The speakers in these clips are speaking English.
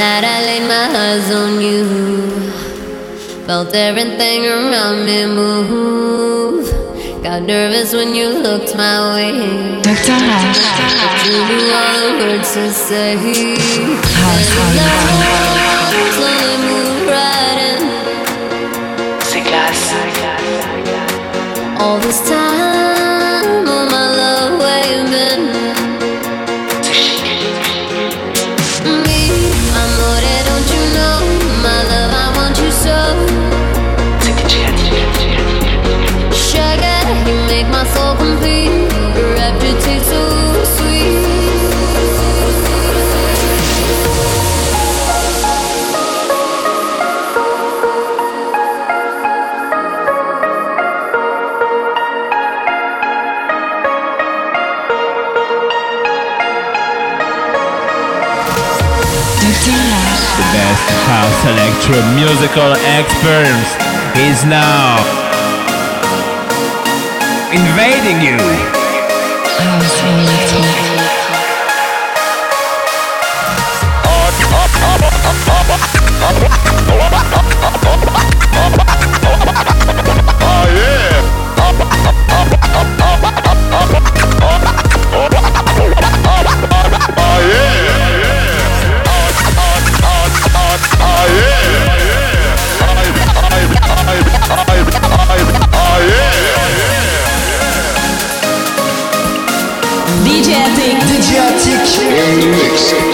night I laid my eyes on you. Felt everything around me move. Got nervous when you looked my way. Dr. Ash You do all the words to say. House, house, slowly move right in. All this time house electro musical experience is now invading you. in the mix.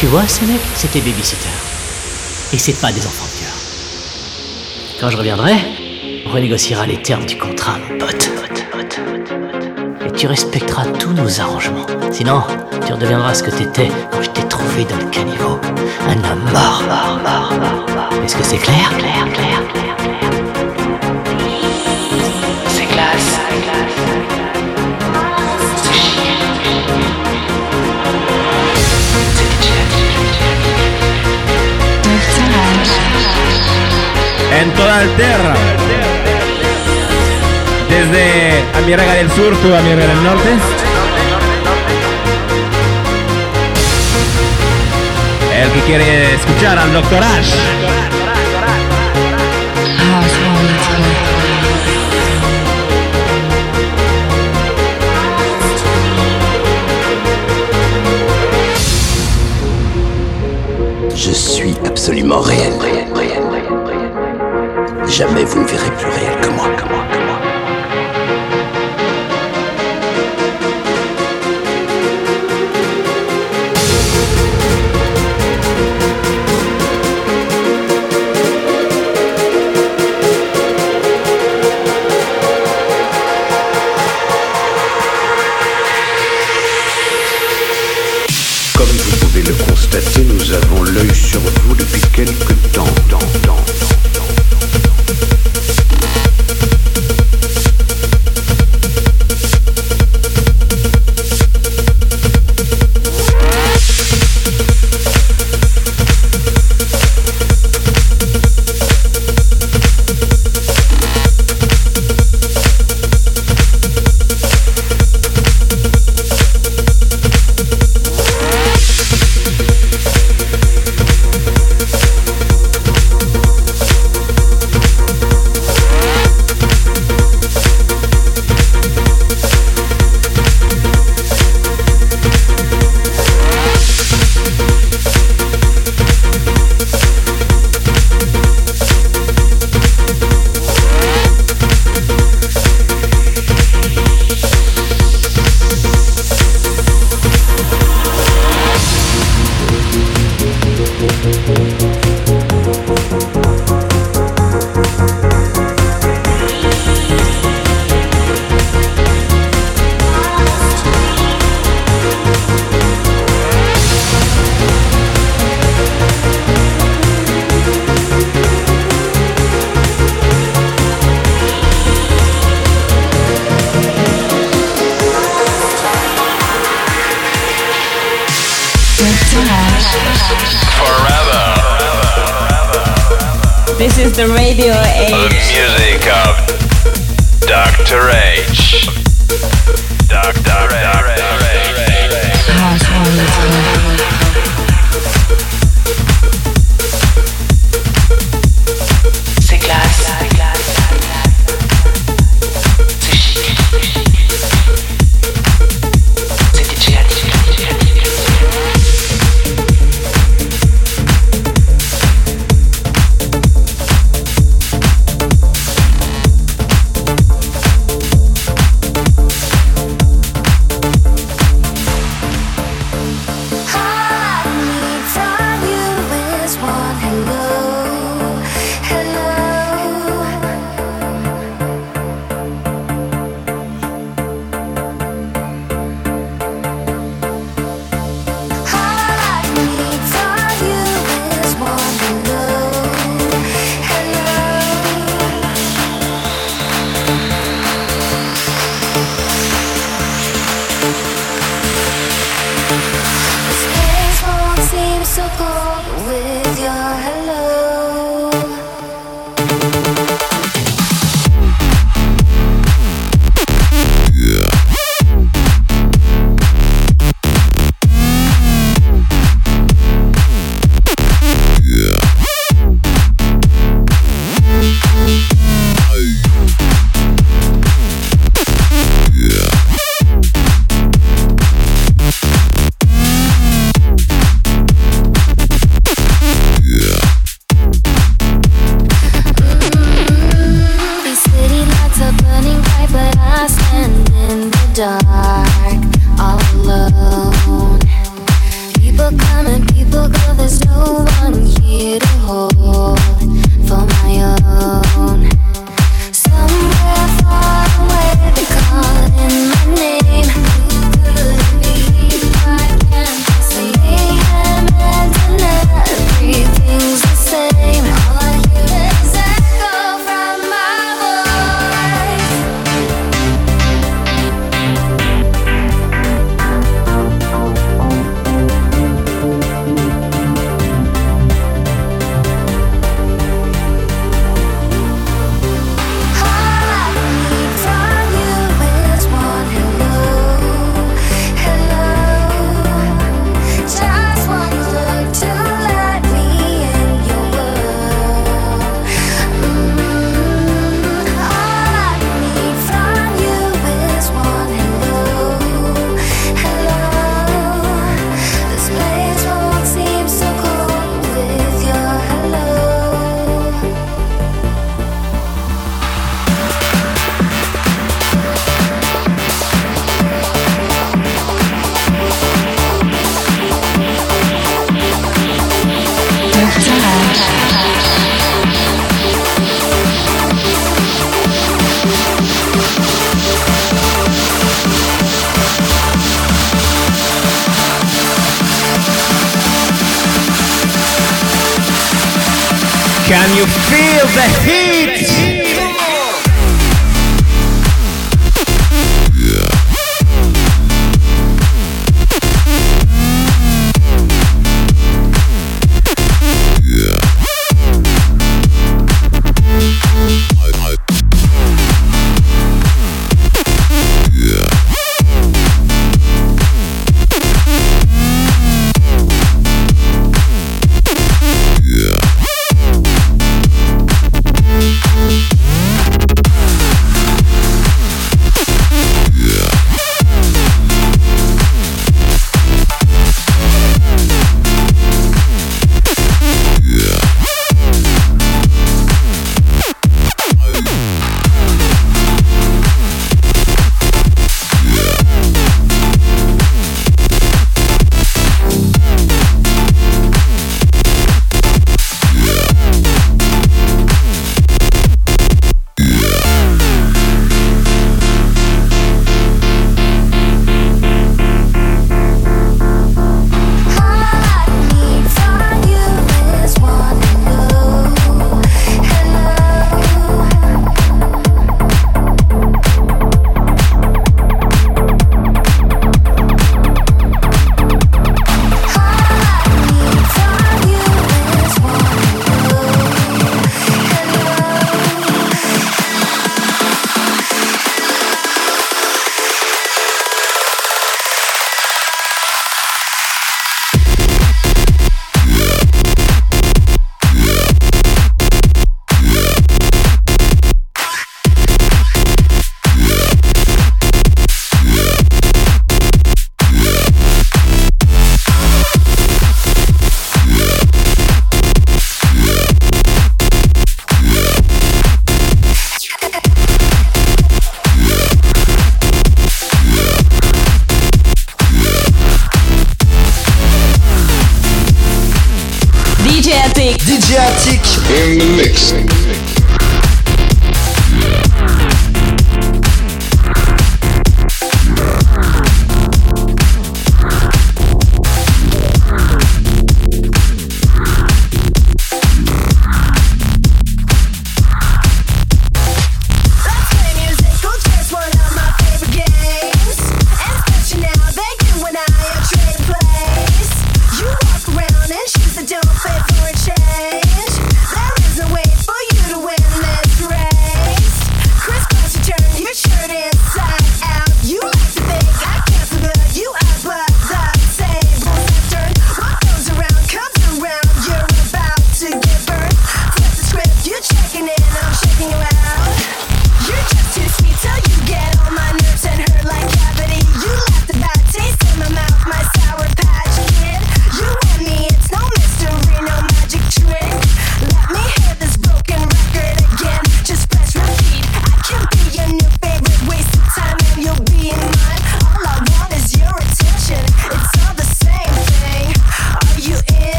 Tu vois, ces mecs, c'était babysitter. Et c'est pas des enfants de cœur. Quand je reviendrai, on renégociera les termes du contrat, mon pote. Et tu respecteras tous nos arrangements. Sinon, tu redeviendras ce que t'étais quand je t'ai trouvé dans le caniveau. Un homme mort, mort, mort, mort, mort. Est-ce que c'est clair, clair, clair, clair, clair? C'est classe. En toda Alterra. Desde Amiraga del Sur, tú Amiraga del Norte. El que quiere escuchar al Dr. Ash. Je suis absolument réel. Jamais vous ne verrez plus réel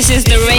This is the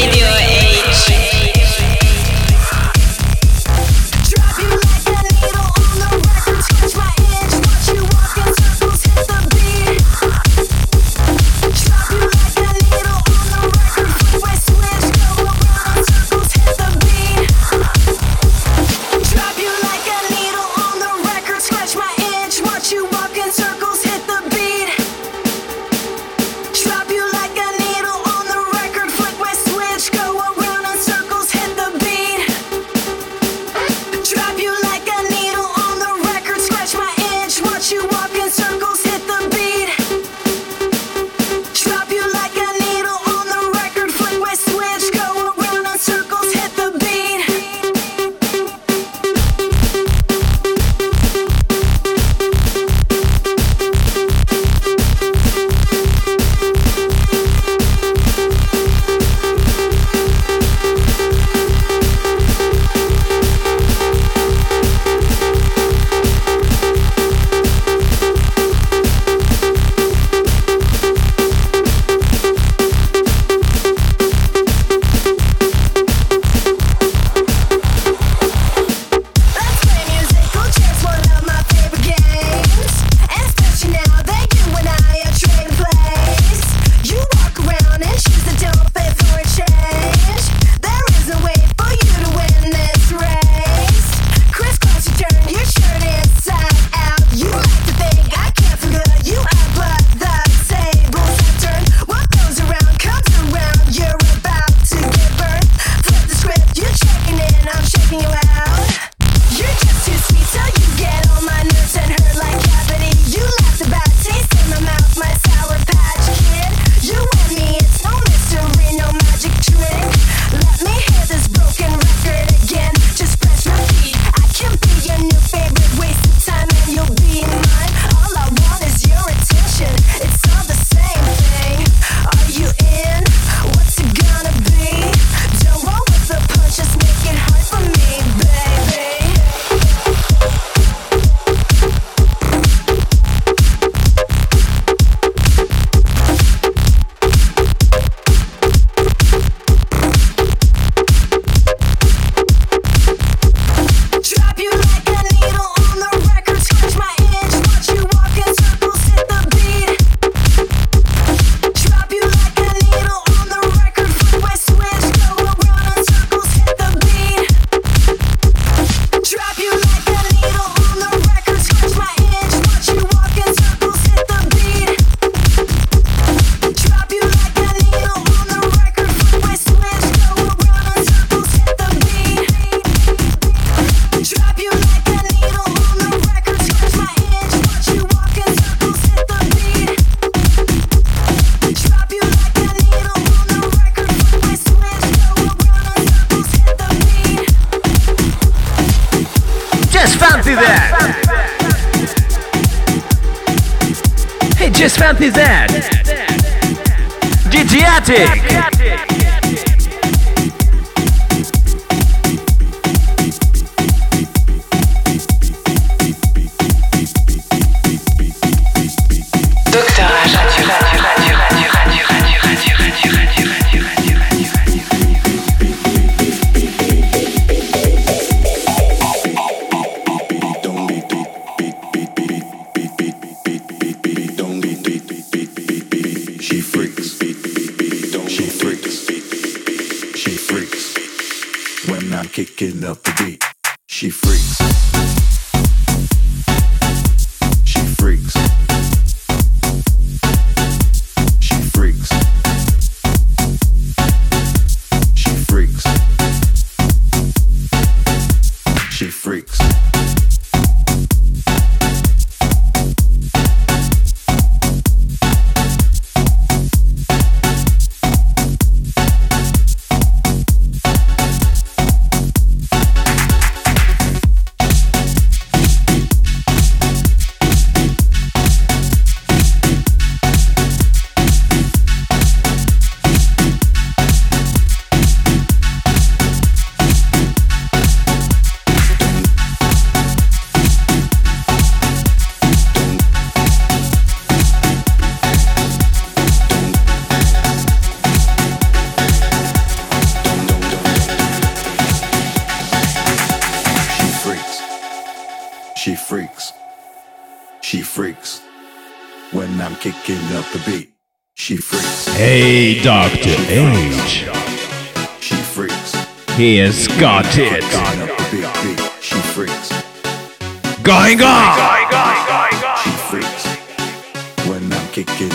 fancy that. Hey, just fancy that. DJ Attic. She freaks. I'm kicking up the beat, she freaks. Hey, Dr. H. She freaks. He has got it. Up the beat, beat. She freaks. Going on! She freaks. When I'm kicking